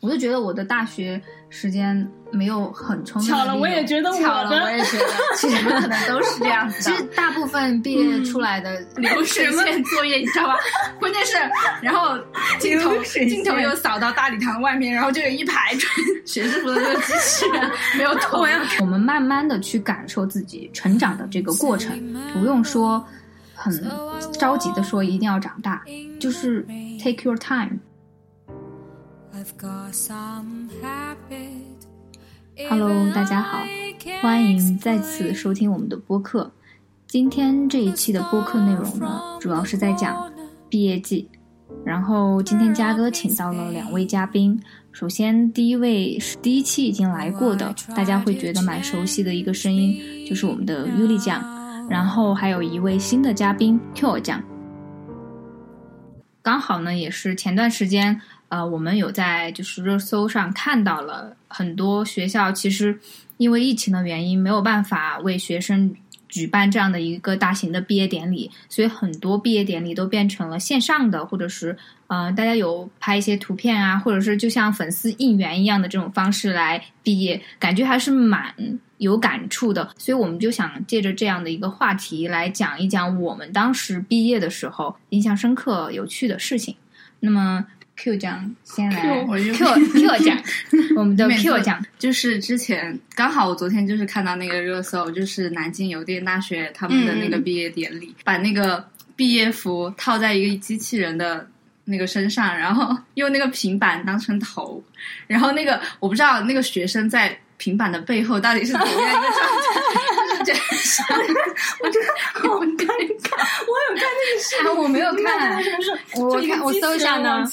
我就觉得我的大学时间没有很充分。巧了，我也觉得巧了，我也觉得，其实可能都是这样子的。其实大部分毕业出来的流水线作业，你知道吧？关键是，然后镜头镜头又扫到大礼堂外面，然后就有一排穿学士服的那个机器人 没有投。我们慢慢的去感受自己成长的这个过程，不用说很着急的说一定要长大，就是 take your time。Hello，大家好，欢迎再次收听我们的播客。今天这一期的播客内容呢，主要是在讲毕业季。然后今天嘉哥请到了两位嘉宾，首先第一位是第一期已经来过的，大家会觉得蛮熟悉的一个声音，就是我们的尤丽酱。然后还有一位新的嘉宾 Q 酱。刚好呢，也是前段时间。呃，我们有在就是热搜上看到了很多学校，其实因为疫情的原因没有办法为学生举办这样的一个大型的毕业典礼，所以很多毕业典礼都变成了线上的，或者是呃，大家有拍一些图片啊，或者是就像粉丝应援一样的这种方式来毕业，感觉还是蛮有感触的。所以我们就想借着这样的一个话题来讲一讲我们当时毕业的时候印象深刻、有趣的事情。那么。Q 奖先来，Q Q 奖，我们的 Q 奖就是之前刚好我昨天就是看到那个热搜，就是南京邮电大学他们的那个毕业典礼，把那个毕业服套在一个机器人的那个身上，然后 用那个平板当成头，然后那个我不知道那个学生在平板的背后到底是怎么样一个状态，真是我觉得好尴尬，我有看那个视频，我没有看，我看我搜一下呢。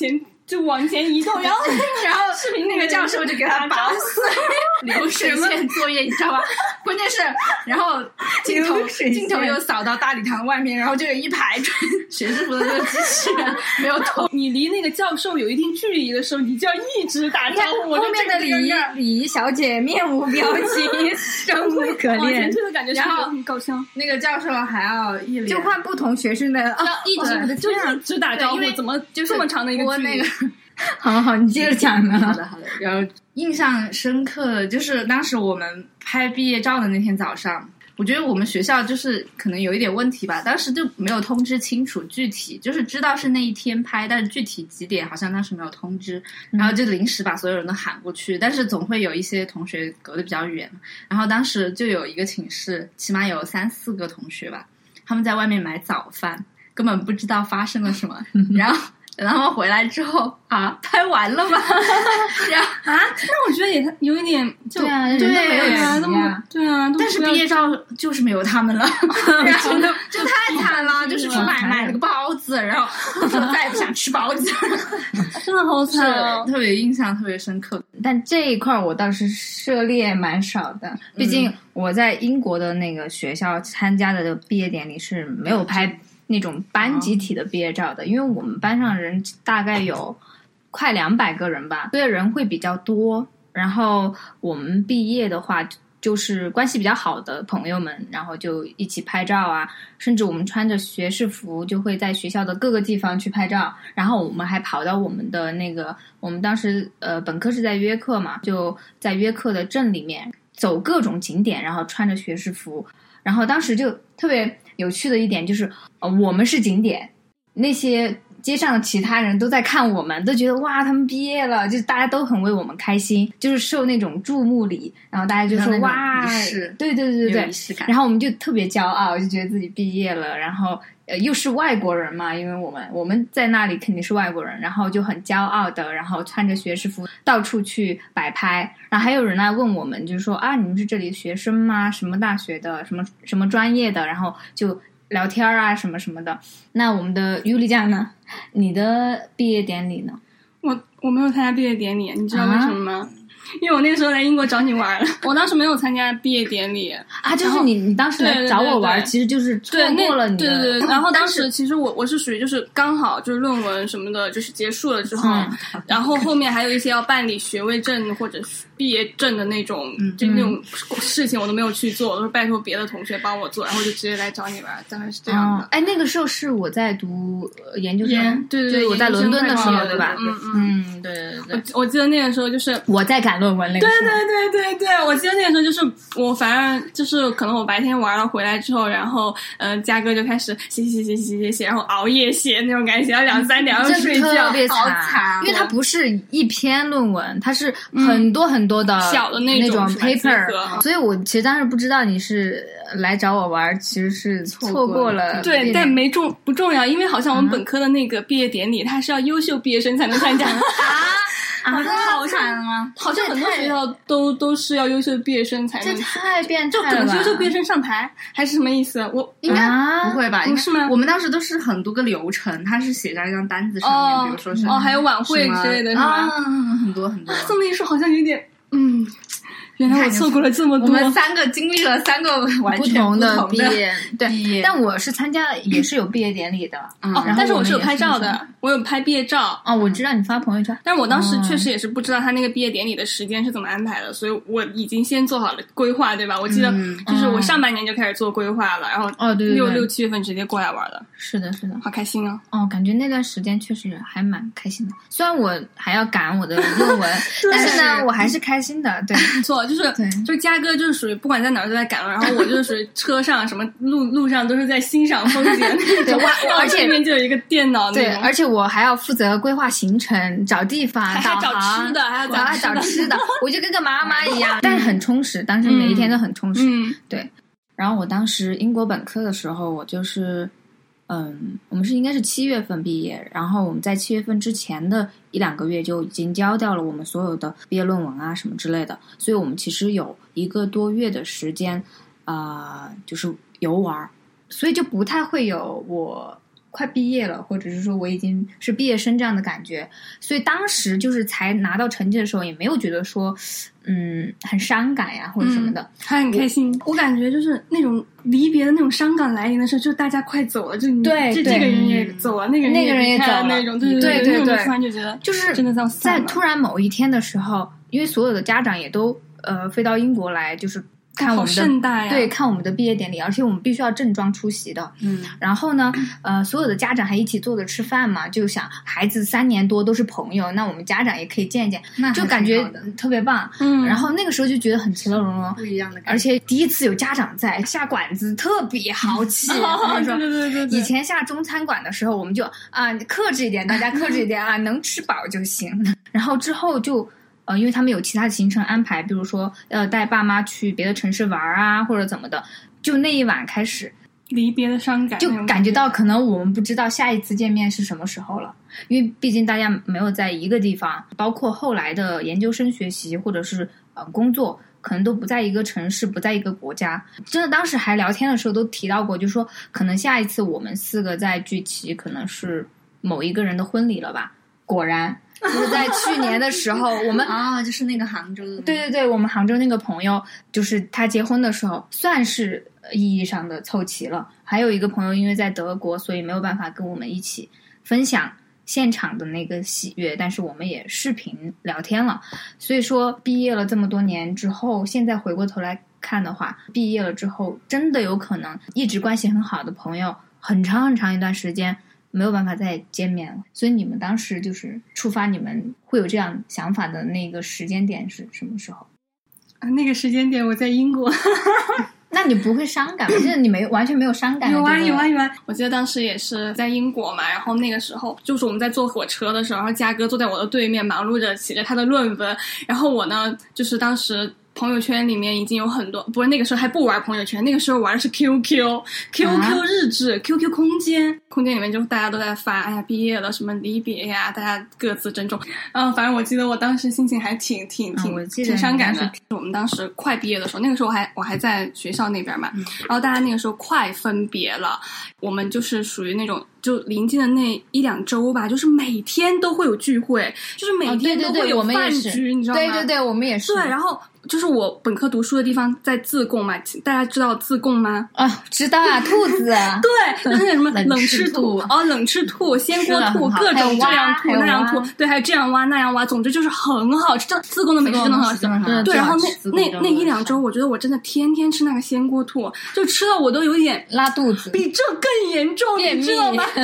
就往前移动，然后然后视频那个教授就给他绑死 流水线作业，你知道吧？关键是，然后镜头镜头又扫到大礼堂外面，然后就有一排穿学士服的那个机器人没有头。你离那个教授有一定距离的时候，你就要一直打招呼。后面的礼仪礼仪小姐面无表情，生无可恋。往前推的感觉，然后搞笑。那个教授还要一就换不同学生的，要一直就一直打招呼，怎么就这么长的一个距离？好好，你接着讲呢。好的，好的。然后印象深刻就是当时我们拍毕业照的那天早上，我觉得我们学校就是可能有一点问题吧，当时就没有通知清楚具体，就是知道是那一天拍，但是具体几点好像当时没有通知，然后就临时把所有人都喊过去，但是总会有一些同学隔得比较远，然后当时就有一个寝室，起码有三四个同学吧，他们在外面买早饭，根本不知道发生了什么，然后。等他们回来之后啊，拍完了吗？然后啊，那我觉得也有一点就，对啊，对啊，那么对啊，但是毕业照就是没有他们了，然后就太惨了，就是去买买了个包子，然后 再也不想吃包子，真的好惨，特别印象特别深刻。但这一块我倒是涉猎蛮少的，毕竟我在英国的那个学校参加的毕业典礼是没有拍。那种班集体的毕业照的，因为我们班上人大概有快两百个人吧，所以人会比较多。然后我们毕业的话，就是关系比较好的朋友们，然后就一起拍照啊。甚至我们穿着学士服，就会在学校的各个地方去拍照。然后我们还跑到我们的那个，我们当时呃本科是在约克嘛，就在约克的镇里面走各种景点，然后穿着学士服。然后当时就特别。有趣的一点就是，呃，我们是景点，那些街上的其他人都在看我们，都觉得哇，他们毕业了，就大家都很为我们开心，就是受那种注目礼，然后大家就说哇，对对对对对，然后我们就特别骄傲，就觉得自己毕业了，然后。呃，又是外国人嘛，因为我们我们在那里肯定是外国人，然后就很骄傲的，然后穿着学士服到处去摆拍，然后还有人来问我们，就是说啊，你们是这里学生吗？什么大学的？什么什么专业的？然后就聊天啊，什么什么的。那我们的尤里酱呢？你的毕业典礼呢？我我没有参加毕业典礼，你知道为什么吗？因为我那个时候来英国找你玩了，我当时没有参加毕业典礼啊，就是你你当时来找我玩，其实就是错过了你。对对对。然后当时其实我我是属于就是刚好就是论文什么的，就是结束了之后，然后后面还有一些要办理学位证或者毕业证的那种就那种事情，我都没有去做，都是拜托别的同学帮我做，然后就直接来找你玩，大概是这样的。哎，那个时候是我在读研究生，对对对，我在伦敦的时候，对吧？嗯嗯，对对对。我记得那个时候就是我在赶论文那个。对对对对对，我记得那个时候就是我，反正就是可能我白天玩了回来之后，然后嗯，嘉哥就开始写写写写写写写，然后熬夜写那种感觉，写到两三点要睡觉，特别惨。因为它不是一篇论文，它是很多很多的小的那种 paper，所以我其实当时不知道你是来找我玩，其实是错过了。对，但没重不重要，因为好像我们本科的那个毕业典礼，他是要优秀毕业生才能参加。啊，好惨啊！好像很多学校都都是要优秀的毕业生才能，这太变态了。就等优秀毕业生上台，还是什么意思？我应该不会吧？不是吗？我们当时都是很多个流程，他是写在一张单子上面，比如说是哦，还有晚会之类的，是吧？很多很多。这么一说，好像有点嗯。原来我错过了这么多。我们三个经历了三个 完全不同的毕业，对。但我是参加也是有毕业典礼的，哦，但是我是有拍照的，我有拍毕业照。哦，我知道你发朋友圈，但是我当时确实也是不知道他那个毕业典礼的时间是怎么安排的，所以我已经先做好了规划，对吧？我记得就是我上半年就开始做规划了，然后哦，对，六六七月份直接过来玩了。是的，是的，好开心啊！哦，感觉那段时间确实还蛮开心的，虽然我还要赶我的论文，但是呢，我还是开心的。对，没错，就是对，就嘉哥就是属于不管在哪儿都在赶路，然后我就是属于车上什么路路上都是在欣赏风景，对，而且面就有一个电脑，对，而且我还要负责规划行程、找地方、还找吃的，还要找吃的，我就跟个妈妈一样，但是很充实，当时每一天都很充实，对。然后我当时英国本科的时候，我就是。嗯，我们是应该是七月份毕业，然后我们在七月份之前的一两个月就已经交掉了我们所有的毕业论文啊什么之类的，所以我们其实有一个多月的时间，啊，就是游玩，所以就不太会有我。快毕业了，或者是说我已经是毕业生这样的感觉，所以当时就是才拿到成绩的时候，也没有觉得说，嗯，很伤感呀或者什么的，还很开心。我感觉就是那种离别的那种伤感来临的时候，就大家快走了，就你对，这这个人也走了，那个人那个人也走了那种，对对对对，突然就觉得就是真的在突然某一天的时候，因为所有的家长也都呃飞到英国来，就是。看我们的对，看我们的毕业典礼，而且我们必须要正装出席的。嗯，然后呢，呃，所有的家长还一起坐着吃饭嘛，就想孩子三年多都是朋友，那我们家长也可以见一见，就感觉特别棒。嗯，然后那个时候就觉得很其乐融融，不一样的感觉，而且第一次有家长在下馆子，特别豪气。对对对对以前下中餐馆的时候，我们就啊克制一点，大家克制一点啊，能吃饱就行。然后之后就。呃，因为他们有其他的行程安排，比如说要带爸妈去别的城市玩啊，或者怎么的，就那一晚开始离别的伤感，就感觉到可能我们不知道下一次见面是什么时候了，因为毕竟大家没有在一个地方，包括后来的研究生学习或者是呃工作，可能都不在一个城市，不在一个国家。真的，当时还聊天的时候都提到过，就说可能下一次我们四个再聚齐，可能是某一个人的婚礼了吧？果然。就是在去年的时候，我们啊，就是那个杭州的，对对对，我们杭州那个朋友，就是他结婚的时候，算是意义上的凑齐了。还有一个朋友，因为在德国，所以没有办法跟我们一起分享现场的那个喜悦，但是我们也视频聊天了。所以说，毕业了这么多年之后，现在回过头来看的话，毕业了之后，真的有可能一直关系很好的朋友，很长很长一段时间。没有办法再见面了，所以你们当时就是触发你们会有这样想法的那个时间点是什么时候？啊，那个时间点我在英国，那你不会伤感吗？就是你没完全没有伤感？有啊有啊有啊！我记得当时也是在英国嘛，然后那个时候就是我们在坐火车的时候，然后嘉哥坐在我的对面，忙碌着写着他的论文，然后我呢就是当时。朋友圈里面已经有很多，不是那个时候还不玩朋友圈，那个时候玩的是 QQ，QQ 日志、QQ 空间，空间里面就大家都在发，哎呀，毕业了，什么离别呀，大家各自珍重。嗯，反正我记得我当时心情还挺挺挺挺伤感的。我们当时快毕业的时候，那个时候还我还在学校那边嘛，然后大家那个时候快分别了，我们就是属于那种就临近的那一两周吧，就是每天都会有聚会，就是每天都会有饭局，你知道吗？对对对，我们也是。对，然后。就是我本科读书的地方在自贡嘛，大家知道自贡吗？啊，知道啊，兔子。对，那个什么冷吃兔哦，冷吃兔、鲜锅兔，各种这样兔那样兔，对，还有这样挖那样挖，总之就是很好吃。这自贡的美食真的很好吃。对，然后那那那一两周，我觉得我真的天天吃那个鲜锅兔，就吃的我都有点拉肚子，比这更严重，你知道吗？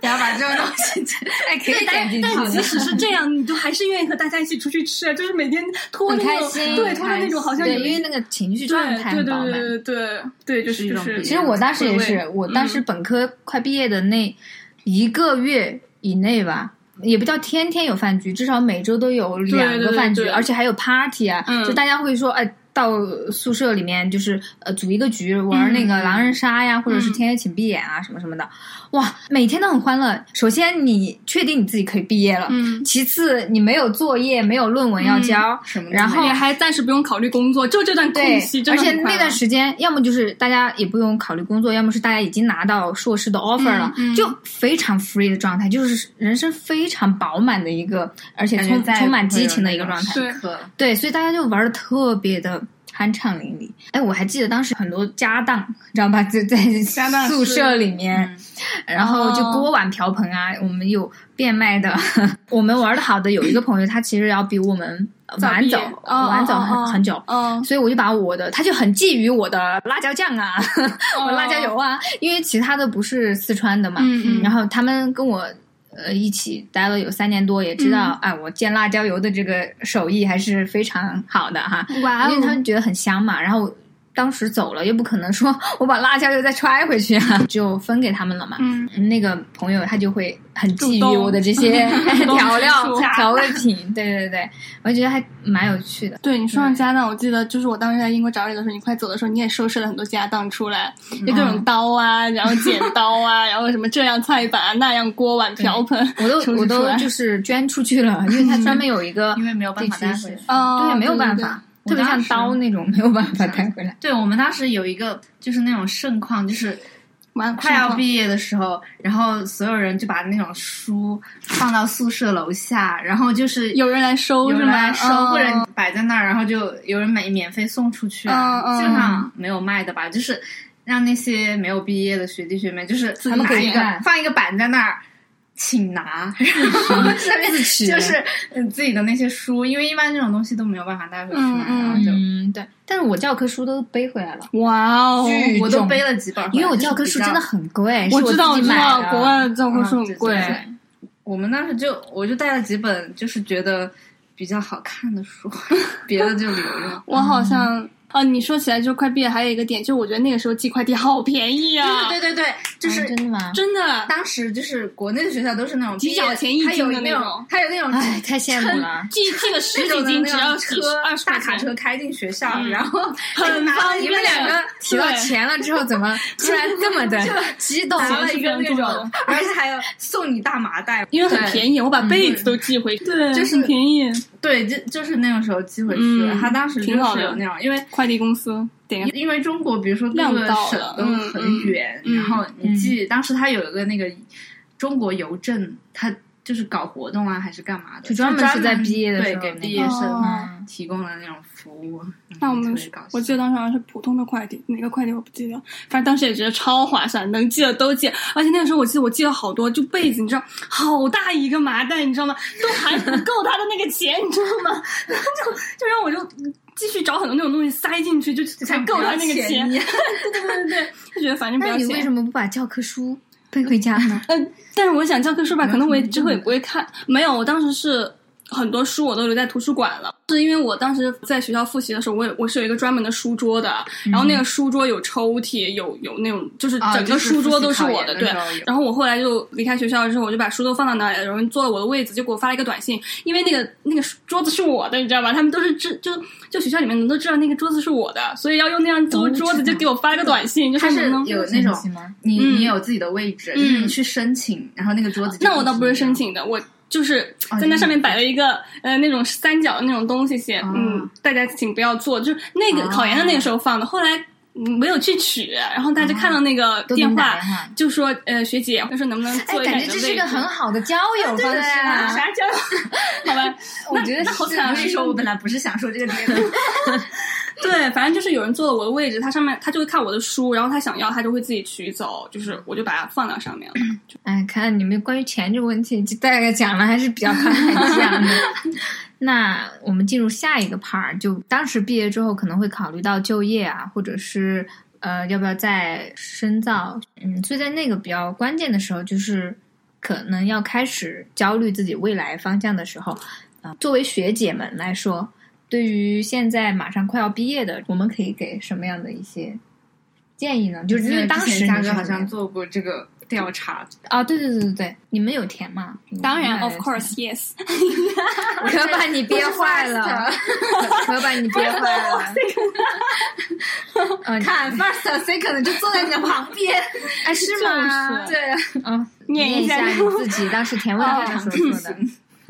不要把这个东西哎可以但但即使是这样，你都还是愿意和大家一起出去吃，就是每天。很开心，对，那种好像因为那个情绪状态对对对对对，就是就是。其实我当时也是，我当时本科快毕业的那一个月以内吧，也不叫天天有饭局，至少每周都有两个饭局，而且还有 party 啊，就大家会说哎。到宿舍里面就是呃组一个局玩那个狼人杀呀，或者是天黑请闭眼啊什么什么的，哇，每天都很欢乐。首先你确定你自己可以毕业了，嗯，其次你没有作业，没有论文要交，什么，然后你还暂时不用考虑工作，就这段空隙，而且那段时间要么就是大家也不用考虑工作，要么是大家已经拿到硕士的 offer 了，就非常 free 的状态，就是人生非常饱满的一个，而且充充满激情的一个状态，对，所以大家就玩的特别的。酣畅淋漓，哎，我还记得当时很多家当，知道吧？就在宿舍里面，然后就锅碗瓢盆啊，我们有变卖的。我们玩的好的有一个朋友，他其实要比我们晚走，晚走很很久，所以我就把我的，他就很觊觎我的辣椒酱啊，我辣椒油啊，因为其他的不是四川的嘛，然后他们跟我。呃，一起待了有三年多，也知道，啊，我煎辣椒油的这个手艺还是非常好的哈，哇，因为他们觉得很香嘛，然后。当时走了，又不可能说 我把辣椒又再揣回去啊，就分给他们了嘛。嗯，那个朋友他就会很觊觎我的这些 调料、调味品。对对对，我觉得还蛮有趣的。对你说上家当，我记得就是我当时在英国找你的时候，你快走的时候，你也收拾了很多家当出来，就各种刀啊，然后剪刀啊，然后什么这样菜板啊、那样锅碗瓢盆，我都 我都就是捐出去了，因为他专门有一个，因为没有办法带回去，对，没有办法。特别像刀那种，没有办法带回来。对我们当时有一个，就是那种盛况，就是快要毕业的时候，然后所有人就把那种书放到宿舍楼下，然后就是有人来收，有人来收，或者摆在那儿，然后就有人免免费送出去啊。基本上没有卖的吧，就是让那些没有毕业的学弟学妹，就是他们可以放一个板在那儿。请拿，上面就是嗯自己的那些书，因为一般这种东西都没有办法带回去嘛，然后就嗯对，但是我教科书都背回来了，哇哦，我都背了几本，因为我教科书真的很贵，我知道我知道，国外的教科书很贵，我们当时就我就带了几本，就是觉得比较好看的书，别的就留着，我好像。哦，你说起来就快毕业，还有一个点，就我觉得那个时候寄快递好便宜啊！对对对，就是真的吗？真的，当时就是国内的学校都是那种几角钱一斤的那种，还有那种，哎，太羡慕了！寄寄个十几斤，只要车二十大卡车开进学校，然后很方便。你们两个提到钱了之后，怎么 突然这么的激动？拿了一个那种，而且还要送你大麻袋，因为很便宜，我把被子都寄回去，对，就是便宜。对，就就是那个时候寄回去，他当时就是有那种，因为快递公司，因为中国比如说各个省都很远，然后你寄，当时他有一个那个中国邮政，他。就是搞活动啊，还是干嘛的？就专门是在毕业的时候给毕业生提供的那种服务。那我们我记得当时好像是普通的快递，哪个快递我不记得。反正当时也觉得超划算，能寄的都寄。而且那个时候我记得我寄了好多，就被子，你知道，好大一个麻袋，你知道吗？都还不够他的那个钱，你知道吗？然后就就让我就继续找很多那种东西塞进去，就才够他那个钱。对对对对，就觉得反正不要钱。你为什么不把教科书？背回家呢？嗯，但是我想教科书吧，可能我之后也不会看。没有，我当时是很多书我都留在图书馆了，是因为我当时在学校复习的时候，我我是有一个专门的书桌的，然后那个书桌有抽屉，有有那种就是整个书桌都是我的，对。然后我后来就离开学校之后，我就把书都放到那里，有人坐了我的位子，就给我发了一个短信，因为那个那个桌子是我的，你知道吧？他们都是知就就学校里面人都知道那个桌子是我的，所以要用那样桌桌子就给我发了个短信，就是有那种你你有自己的位置，你去申请，然后那个桌子那我倒不是申请的，我。就是在那上面摆了一个呃那种三角的那种东西，写嗯，大家请不要做。就是那个考研的那个时候放的，后来没有去取，然后大家看到那个电话就说呃学姐，他说能不能坐一下感觉这是个很好的交友方式啊，啥交友？好吧，我觉得那好惨。我跟你说，我本来不是想说这个点的。对，反正就是有人坐了我的位置，他上面他就会看我的书，然后他想要他就会自己取走，就是我就把它放到上面了。哎，看你们关于钱这个问题，就大概讲了还是比较宽泛讲的。那我们进入下一个 part，就当时毕业之后可能会考虑到就业啊，或者是呃要不要再深造。嗯，所以在那个比较关键的时候，就是可能要开始焦虑自己未来方向的时候，啊，作为学姐们来说。对于现在马上快要毕业的，我们可以给什么样的一些建议呢？就是因为当时嘉哥好像做过这个调查啊，对对对对对，你们有填吗？当然，of course yes。我要把你憋坏了，可把你憋坏了。看 first second 就坐在你的旁边，哎，是吗？对，嗯，念一下你自己当时填问卷的时候说的。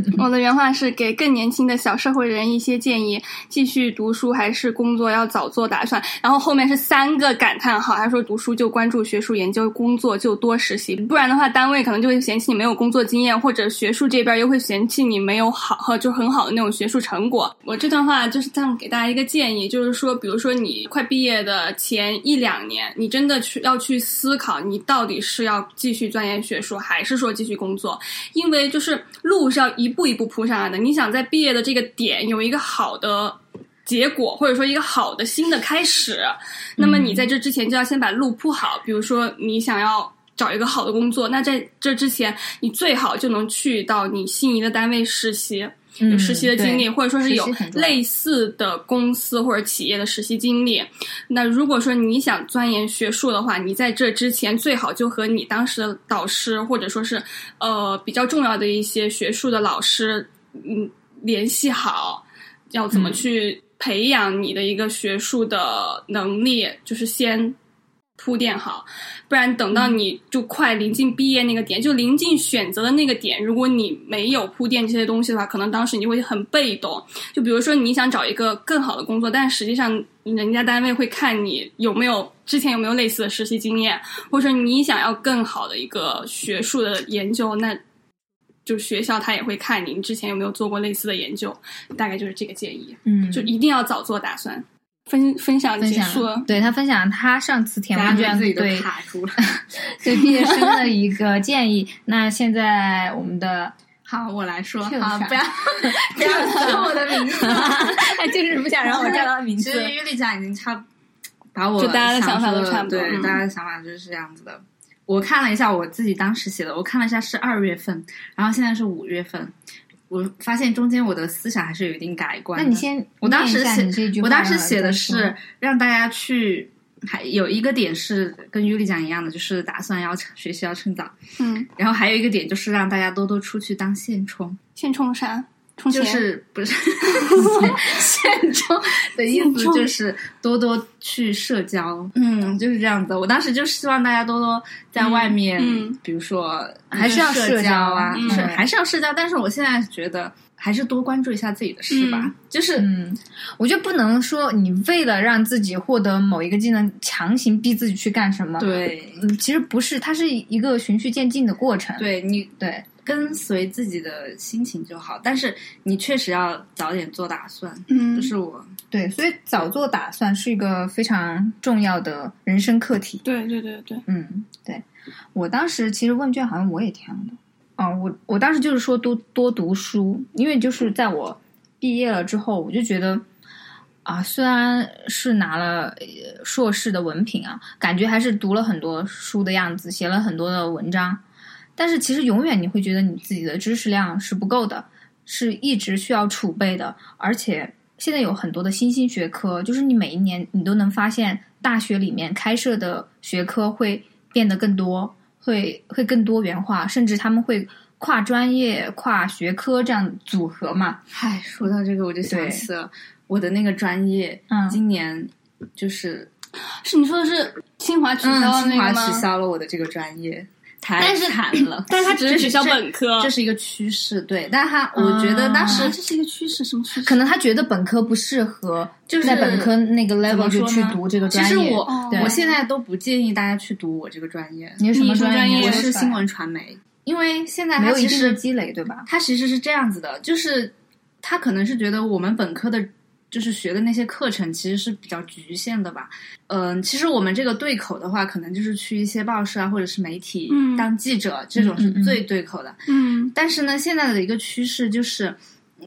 我的原话是给更年轻的小社会人一些建议：继续读书还是工作，要早做打算。然后后面是三个感叹号，他说读书就关注学术研究，工作就多实习，不然的话单位可能就会嫌弃你没有工作经验，或者学术这边又会嫌弃你没有好和就很好的那种学术成果。我这段话就是这样给大家一个建议，就是说，比如说你快毕业的前一两年，你真的去要去思考，你到底是要继续钻研学术，还是说继续工作？因为就是路是要一。一步一步铺上来的。你想在毕业的这个点有一个好的结果，或者说一个好的新的开始，那么你在这之前就要先把路铺好。比如说，你想要找一个好的工作，那在这之前，你最好就能去到你心仪的单位实习。有实习的经历，或者说是有类似的公司或者企业的实习经历。那如果说你想钻研学术的话，你在这之前最好就和你当时的导师，或者说是呃比较重要的一些学术的老师，嗯，联系好，要怎么去培养你的一个学术的能力，就是先。铺垫好，不然等到你就快临近毕业那个点，就临近选择的那个点，如果你没有铺垫这些东西的话，可能当时你会很被动。就比如说你想找一个更好的工作，但实际上人家单位会看你有没有之前有没有类似的实习经验，或者说你想要更好的一个学术的研究，那就学校他也会看你之前有没有做过类似的研究。大概就是这个建议，嗯，就一定要早做打算。分分享结束了，对他分享他上次填问卷对 对毕业生的 一个建议。那现在我们的好，我来说，好，不要不要说我的名字，他 就是不想让我叫到名字。其实玉丽讲已经差把我就大家的想法都差不多，对大家的想法就是这样子的。我看了一下我自己当时写的，我看了一下是二月份，然后现在是五月份。我发现中间我的思想还是有一定改观。那你先，我当时写，我当时写的是让大家去，还有一个点是跟尤里讲一样的，就是打算要学习要趁早。嗯，然后还有一个点就是让大家多多出去当现充。现充啥？就是不是 现充的意思，就是多多去社交。嗯，就是这样子。我当时就希望大家多多在外面，比如说还是要社交啊，是还是要社交。但是我现在觉得还是多关注一下自己的事吧。就是，嗯，我觉得不能说你为了让自己获得某一个技能，强行逼自己去干什么。对，嗯，其实不是，它是一个循序渐进的过程。对你，对。跟随自己的心情就好，但是你确实要早点做打算。嗯，这是我对，所以早做打算是一个非常重要的人生课题。对对对对，嗯，对我当时其实问卷好像我也填了的。哦，我我当时就是说多多读书，因为就是在我毕业了之后，我就觉得啊，虽然是拿了硕士的文凭啊，感觉还是读了很多书的样子，写了很多的文章。但是其实永远你会觉得你自己的知识量是不够的，是一直需要储备的，而且现在有很多的新兴学科，就是你每一年你都能发现大学里面开设的学科会变得更多，会会更多元化，甚至他们会跨专业、跨学科这样组合嘛。嗨，说到这个我就想起了我的那个专业，嗯今年就是是你说的是清华取消嗯，了清华？取消了我的这个专业，太但是惨了。但是他 只是学校本科，这是一个趋势，对。但他我觉得当时啊这是一个趋势，什么趋势？可能他觉得本科不适合，就是在本科那个 level 就去读这个专业。其实我哦我现在都不建议大家去读我这个专业，你是什么专业我？是新闻传媒，因为现在没有一定的它其实积累，对吧？它其实是这样子的，就是他可能是觉得我们本科的，就是学的那些课程其实是比较局限的吧。嗯、其实我们这个对口的话，可能就是去一些报社啊，或者是媒体嗯当记者，这种是最对口的。嗯但是呢，现在的一个趋势就是。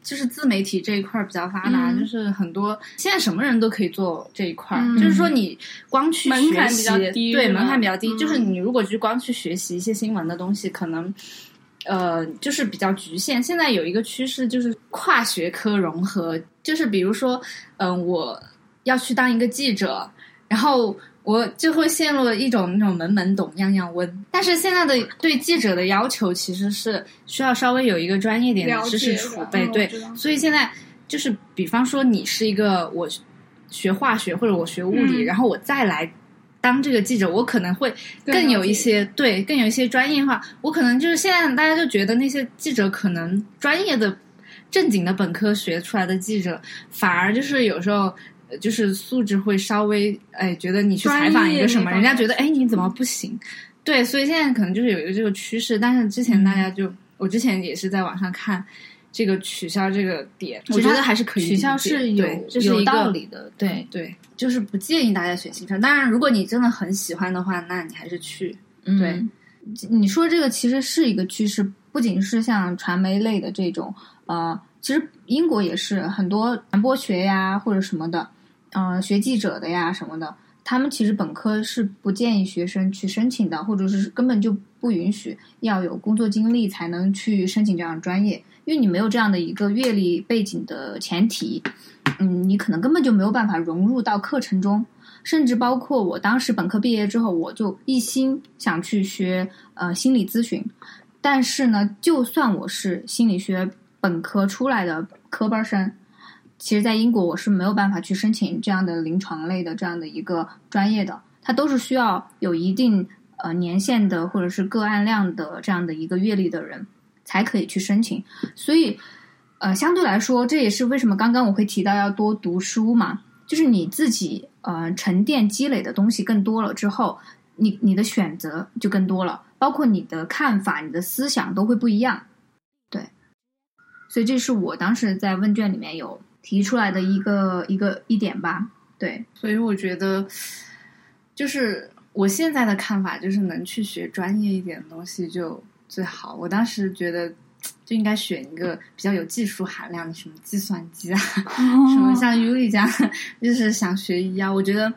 就是自媒体这一块儿比较发达，嗯就是很多现在什么人都可以做这一块就是说，你光去门槛，比较低对门槛比较低。嗯就是你如果就光去学习一些新闻的东西，可能呃就是比较局限。现在有一个趋势就是跨学科融合，就是比如说，嗯、我要去当一个记者，然后我就会陷入了一种那种门门懂样样温。但是现在的对记者的要求其实是需要稍微有一个专业点的知识储备，对所以现在就是比方说你是一个我学化学或者我学物理，嗯然后我再来。当这个记者，我可能会更有一些对，更有一些专业化。我可能就是现在大家就觉得那些记者可能专业的、正经的本科学出来的记者，反而就是有时候呃就是素质会稍微哎，觉得你去采访一个什么，人家觉得哎你怎么不行？对，所以现在可能就是有一个这个趋势，但是之前大家就、我之前也是在网上看这个取消这个点，我觉得还是可以取消是有有道理的，对，对，就是不建议大家选行程。当然，如果你真的很喜欢的话，那你还是去。嗯对，你说这个其实是一个趋势，不仅是像传媒类的这种，呃，其实英国也是很多传播学呀或者什么的，呃，学记者的呀什么的，他们其实本科是不建议学生去申请的，或者是根本就不允许要有工作经历才能去申请这样的专业，因为你没有这样的一个阅历背景的前提，嗯，你可能根本就没有办法融入到课程中。甚至包括我当时本科毕业之后，我就一心想去学呃心理咨询，但是呢，就算我是心理学本科出来的科班生，其实，在英国我是没有办法去申请这样的临床类的这样的一个专业的，它都是需要有一定呃年限的或者是个案量的这样的一个阅历的人。才可以去申请，所以呃，相对来说，这也是为什么刚刚我会提到要多读书嘛，就是你自己呃沉淀积累的东西更多了之后，你你的选择就更多了，包括你的看法、你的思想都会不一样。对，所以这是我当时在问卷里面有提出来的一个一个一点吧。对，所以我觉得，就是我现在的看法，就是能去学专业一点的东西就最好。我当时觉得。就应该选一个比较有技术含量的，什么计算机啊，什么像尤里这样，就是想学医啊。我觉得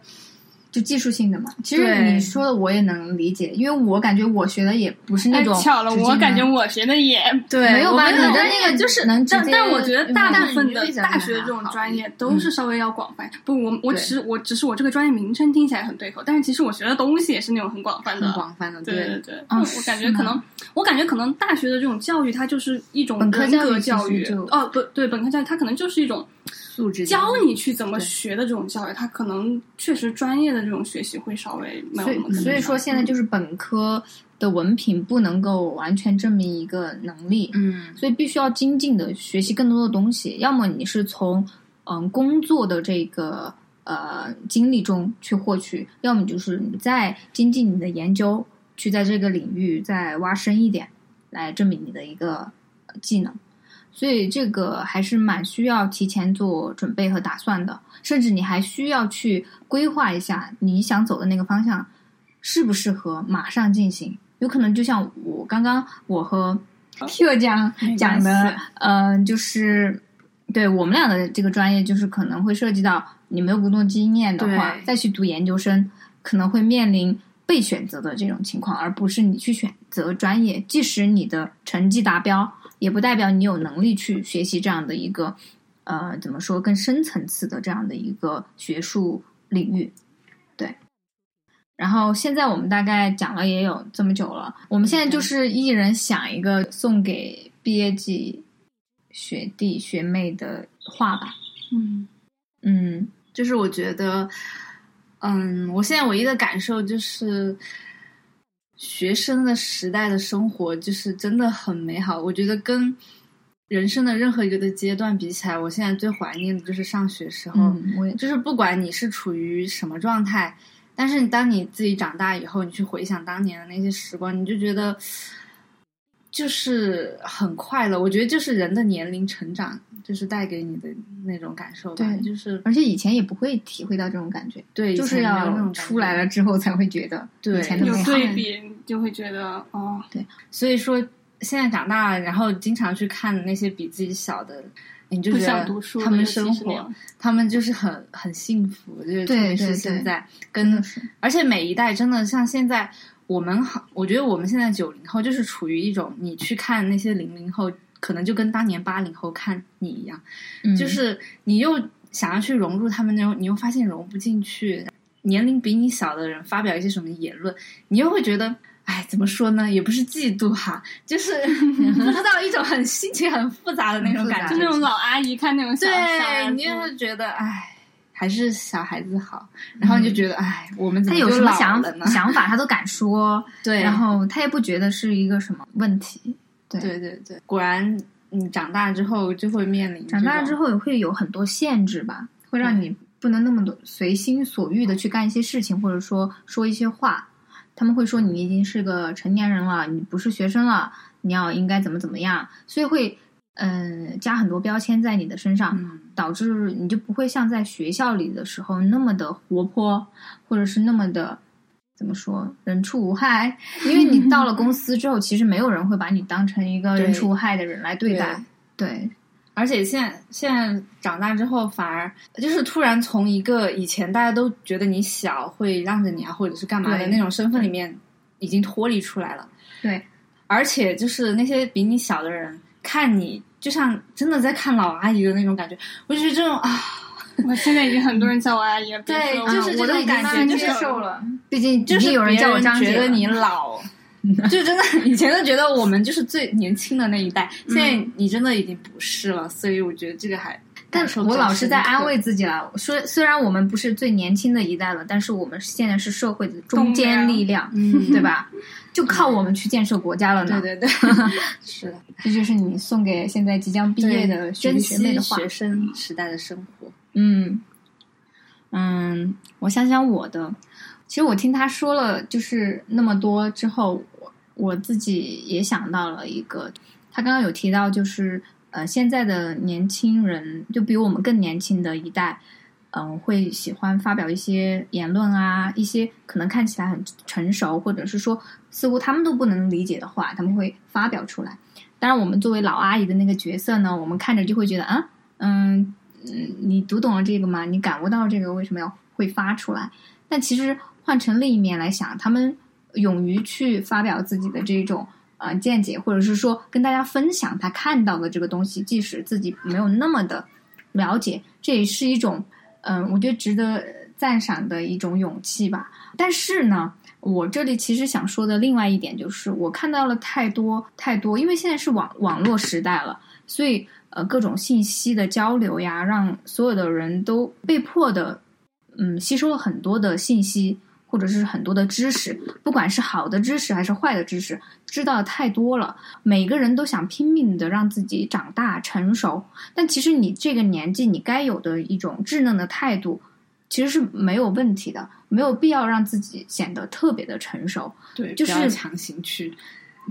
就技术性的嘛。其实你说的我也能理解，因为我感觉我学的也不是那种哎巧了，我感觉我学的也对没有吧？你的那个就是但但我觉得大部分的大学的这种专业都是稍微要广泛。不，我我只是我只是我这个专业名称听起来很对口，但是其实我学的东西也是那种很广泛的很。广泛的，对对对，哦我我感觉可能，我感觉可能大学的这种教育，它就是一种本科人格教育。哦，不对，本科教育它可能就是一种素质教你去怎么学的这种教育，它可能确实专业的这种学习会稍微没有所所以说现在就是本科的文凭不能够完全证明一个能力，嗯，所以必须要精进的学习更多的东西。要么你是从嗯工作的这个呃经历中去获取，要么就是你再精进你的研究，去在这个领域再挖深一点，来证明你的一个呃技能。所以这个还是蛮需要提前做准备和打算的，甚至你还需要去规划一下你想走的那个方向适不适合马上进行。有可能就像我刚刚我和 Q 讲没关讲的系，嗯、就是对我们俩的这个专业，就是可能会涉及到你没有工作经验的话，再去读研究生，可能会面临被选择的这种情况，而不是你去选择专业，即使你的成绩达标，也不代表你有能力去学习这样的一个呃怎么说更深层次的这样的一个学术领域。对。然后现在我们大概讲了也有这么久了，我们现在就是一人想一个送给毕业季学弟学妹的话吧。嗯嗯，就是我觉得，嗯，我现在唯一的感受就是，学生的时代的生活就是真的很美好。我觉得跟人生的任何一个的阶段比起来，我现在最怀念的就是上学时候。嗯，我也就是不管你是处于什么状态，但是当你自己长大以后，你去回想当年的那些时光，你就觉得就是很快乐。我觉得就是人的年龄成长，就是带给你的那种感受吧。对就是而且以前也不会体会到这种感觉，对，就是以前没有那要种出来了之后才会觉得对有以前的美好。对比，你就会觉得哦，对所以说，现在长大了，然后经常去看那些比自己小的，你就不觉得想读书，他们生活他们就是很很幸福，就是特别是现在真跟而且每一代真的像现在，我们好，我觉得我们现在九零后就是处于一种，你去看那些零零后，可能就跟当年八零后看你一样，嗯。就是你又想要去融入他们那种，你又发现融不进去。年龄比你小的人发表一些什么言论，你又会觉得，哎，怎么说呢？也不是嫉妒哈，就是 不知道一种很心情很复杂的那种感觉，就那种老阿姨看那种小孩你就会觉得，哎，还是小孩子好。然后你就觉得，哎，我们怎他有什么想？想法，他都敢说，对，然后他也不觉得是一个什么问题。对，对对对，果然你长大之后就会面临长大之后，后也会有很多限制吧，会让你不能那么多随心所欲的去干一些事情，或者说说一些话。他们会说你已经是个成年人了，你不是学生了，你要应该怎么怎么样，所以会嗯、呃加很多标签在你的身上。嗯，导致你就不会像在学校里的时候那么的活泼，或者是那么的怎么说人畜无害。因为你到了公司之后，其实没有人会把你当成一个人畜无害的人来对待。对，而且现在现在长大之后，反而就是突然从一个以前大家都觉得你小会让着你啊，或者是干嘛的那种身份里面，已经脱离出来了。对，而且就是那些比你小的人看你，就像真的在看老阿姨的那种感觉。我就觉得这种啊，我现在已经很多人叫我阿姨了，对就是这种感觉就是接受了。毕竟就是有人别叫我张姐觉得你老，就真的以前都觉得我们就是最年轻的那一代，现在你真的已经不是了，所以我觉得这个还。但我老是在安慰自自己了，说虽然我们不是最年轻的一代了，但是我们现在是社会的中坚力量，嗯 对吧？就靠我们去建设国家了呢。对对对，是的，这就是你送给现在即将毕业的学弟学妹的话。学生时代的生活。嗯嗯，我想想我的，其实我听他说了就是那么多之后，我自己也想到了一个，他刚刚有提到就是呃现在的年轻人就比我们更年轻的一代。嗯，会喜欢发表一些言论啊，一些可能看起来很成熟，或者是说似乎他们都不能理解的话，他们会发表出来。当然，我们作为老阿姨的那个角色呢，我们看着就会觉得，啊，嗯嗯，你读懂了这个吗？你感悟到这个为什么要会发出来？但其实换成另一面来想，他们勇于去发表自己的这种呃见解，或者是说跟大家分享他看到的这个东西，即使自己没有那么的了解，这也是一种嗯、我觉得值得赞赏的一种勇气吧。但是呢，我这里其实想说的另外一点就是，我看到了太多太多，因为现在是网网络时代了，所以呃各种信息的交流呀，让所有的人都被迫的嗯吸收了很多的信息。或者是很多的知识，不管是好的知识还是坏的知识，知道的太多了。每个人都想拼命的让自己长大成熟，但其实你这个年纪，你该有的一种稚嫩的态度，其实是没有问题的，没有必要让自己显得特别的成熟，对，就是强行去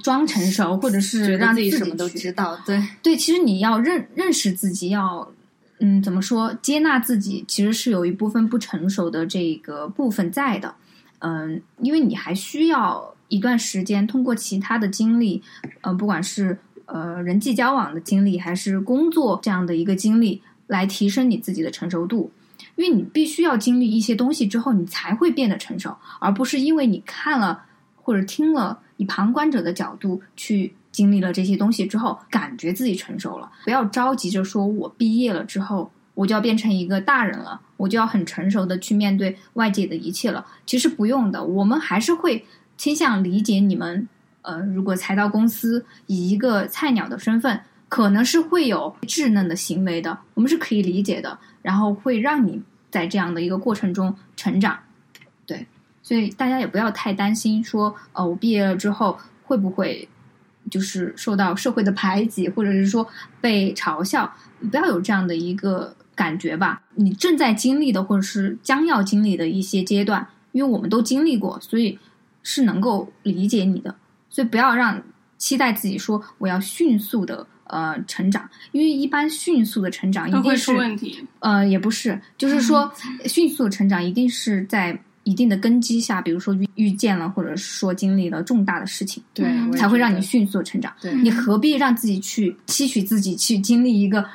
装成熟，或者是让己己什么都知道。对，对，其实你要认认识自己，要嗯怎么说，接纳自己，其实是有一部分不成熟的这个部分在的。嗯，因为你还需要一段时间，通过其他的经历，呃，不管是呃人际交往的经历，还是工作这样的一个经历，来提升你自己的成熟度。因为你必须要经历一些东西之后，你才会变得成熟，而不是因为你看了或者听了以旁观者的角度去经历了这些东西之后，感觉自己成熟了，不要着急着说我毕业了之后我就要变成一个大人了，我就要很成熟的去面对外界的一切了。其实不用的，我们还是会倾向理解你们。呃，如果才到公司，以一个菜鸟的身份，可能是会有稚嫩的行为的，我们是可以理解的。然后会让你在这样的一个过程中成长，对，所以大家也不要太担心，说呃，我毕业了之后会不会就是受到社会的排挤，或者是说被嘲笑，不要有这样的一个感觉吧。你正在经历的，或者是将要经历的一些阶段，因为我们都经历过，所以是能够理解你的。所以不要让期待自己说我要迅速的呃成长，因为一般迅速的成长一定是问题。呃，也不是，就是说 迅速成长一定是在一定的根基下，比如说遇遇见了，或者说经历了重大的事情，对，才会让你迅速成长。对，你何必让自己去期许自己去经历一个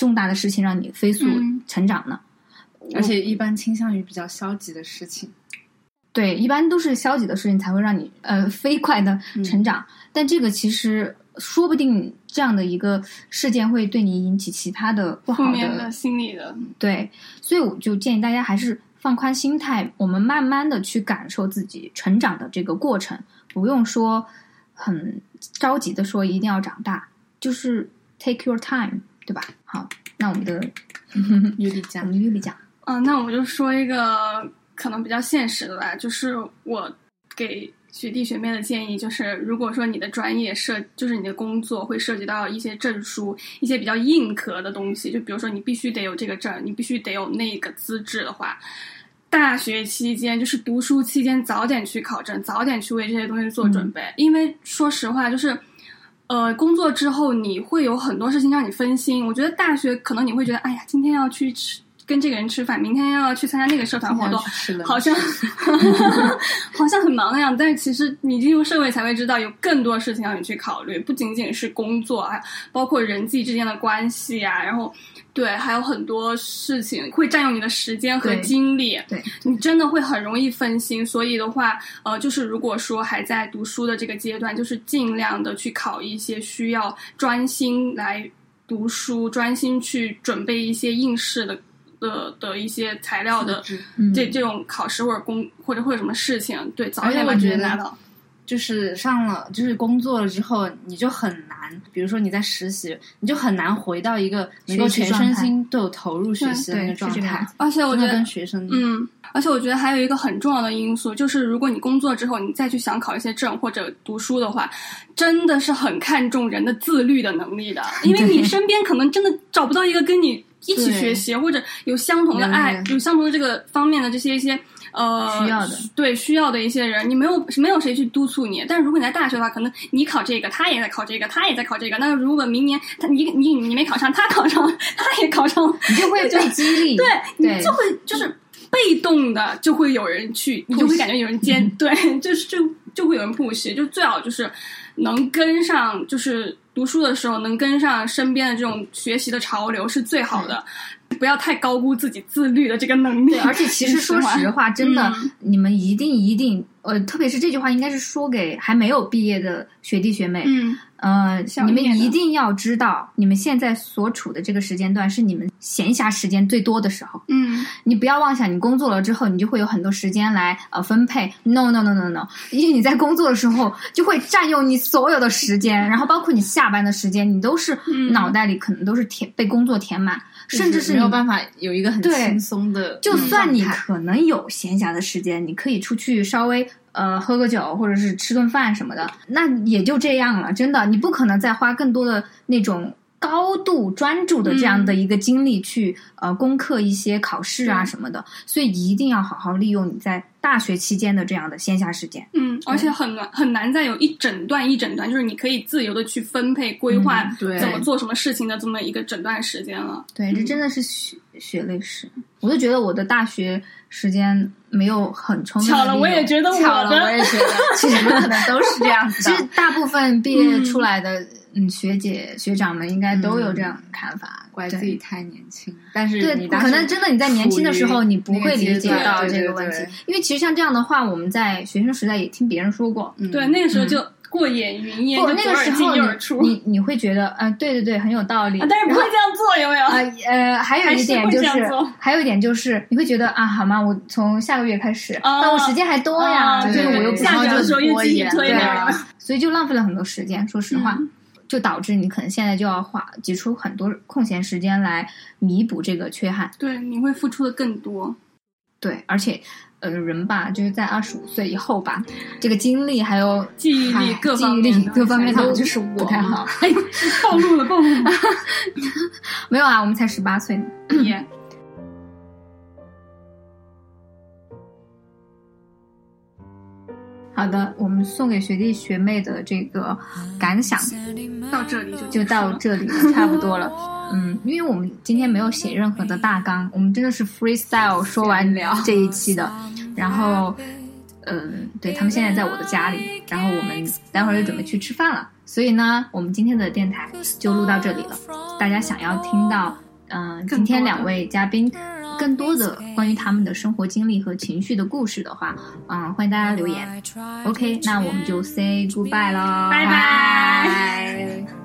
重大的事情，让你飞速成长呢？而且一般倾向于比较消极的事情。对，一般都是消极的事情才会让你呃飞快的成长，但这个其实说不定这样的一个事件会对你引起其他的不好的心理的。对，所以我就建议大家还是放宽心态，我们慢慢的去感受自己成长的这个过程，不用说很着急的说一定要长大，就是 take your time，对吧？好，那我们的尤里讲，尤里讲，嗯，那我就说一个。可能比较现实的吧，就是我给学弟学妹的建议就是，如果说你的专业涉，就是你的工作会涉及到一些证书，一些比较硬壳的东西，就比如说你必须得有这个证，你必须得有那个资质的话，大学期间就是读书期间，早点去考证，早点去为这些东西做准备，因为说实话，就是呃，工作之后你会有很多事情让你分心。我觉得大学可能你会觉得，哎呀，今天要去吃。跟这个人吃饭，明天要去参加那个社团活动，好像 好像很忙的样子。但是其实你进入社会才会知道，有更多事情要你去考虑，不仅仅是工作啊，包括人际之间的关系啊，然后对，还有很多事情会占用你的时间和精力。对你真的会很容易分心。所以的话，呃，就是如果说还在读书的这个阶段，就是尽量的去考一些需要专心来读书、专心去准备一些应试的。的的一些材料的这这种考试或者工或者或者什么事情，对，早点把这些拿到。就是上了，就是工作了之后，你就很难。比如说你在实习，你就很难回到一个能够全身心都有投入学习的那个状态。而且我觉得跟学生，嗯，而且我觉得还有一个很重要的因素，就是如果你工作之后，你再去想考一些证或者读书的话，真的是很看重人的自律的能力的，因为你身边可能真的找不到一个跟你一起学习或者有相同的爱、有相同的这个方面的这些一些。呃，需要的对需要的一些人，你没有没有谁去督促你。但是如果你在大学的话，可能你考这个，他也在考这个，他也在考这个。那如果明年他你你你没考上，他考上，他也考上，你就会 被激励，对你就会就是被动的就会有人去，你就会感觉有人监，对，就是就就会有人 push，就最好就是能跟上，就是读书的时候能跟上身边的这种学习的潮流是最好的。不要太高估自己自律的这个能力。而且其实说实话，真的，你们一定一定，呃，特别是这句话，应该是说给还没有毕业的学弟学妹。嗯，呃，你们一定要知道，你们现在所处的这个时间段是你们闲暇时间最多的时候。嗯，你不要妄想，你工作了之后，你就会有很多时间来呃分配。No No No No No，因为你在工作的时候就会占用你所有的时间，然后包括你下班的时间，你都是脑袋里可能都是填被工作填满。甚至是没有办法有一个很轻松的，就算你可能有闲暇的时间，你可以出去稍微呃喝个酒，或者是吃顿饭什么的，那也就这样了。真的，你不可能再花更多的那种。高度专注的这样的一个精力去呃攻克一些考试啊什么的，所以一定要好好利用你在大学期间的这样的线下时间。嗯，而且很难很难再有一整段一整段，就是你可以自由的去分配规划怎么做什么事情的这么一个整段时间了。对，这真的是血血泪史。我就觉得我的大学时间没有很充分。巧了，我也觉得我的，我也觉得，其实可能都是这样子的。其实大部分毕业出来的。嗯，学姐学长们应该都有这样的看法，怪自己太年轻。但是对，可能真的你在年轻的时候，你不会理解到这个问题，对因为其实像这样的话，我们在学生时代也听别人说过。对，那个时候就过眼云烟，不，那个时候。你你你会觉得，呃，对对对，很有道理。啊但是不会这样做，有没有？啊呃，还有一点就是还有一点就是，你会觉得啊，好吗？我从下个月开始，啊、但我时间还多呀，啊就是我又不下想就雪的时候又拖延对啊。，所以就浪费了很多时间。说实话，嗯就导致你可能现在就要花挤出很多空闲时间来弥补这个缺憾。对，你会付出的更多。对，而且呃，人吧，就是在二十五岁以后吧，这个精力还有记忆力哎各方记忆力面各方面都就是不太好。暴露了，暴露了。没有啊，我们才十八岁呢。也好的，我们送给学弟学妹的这个感想到这里就就到这里了，差不多了。嗯，因为我们今天没有写任何的大纲，我们真的是 freestyle 说完聊这一期的。然后，嗯，对他们现在在我的家里，然后我们待会儿就准备去吃饭了。所以呢，我们今天的电台就录到这里了。大家想要听到，嗯、今天两位嘉宾更多的关于他们的生活经历和情绪的故事的话，嗯，欢迎大家留言。OK，那我们就 say goodbye 喽，拜。拜拜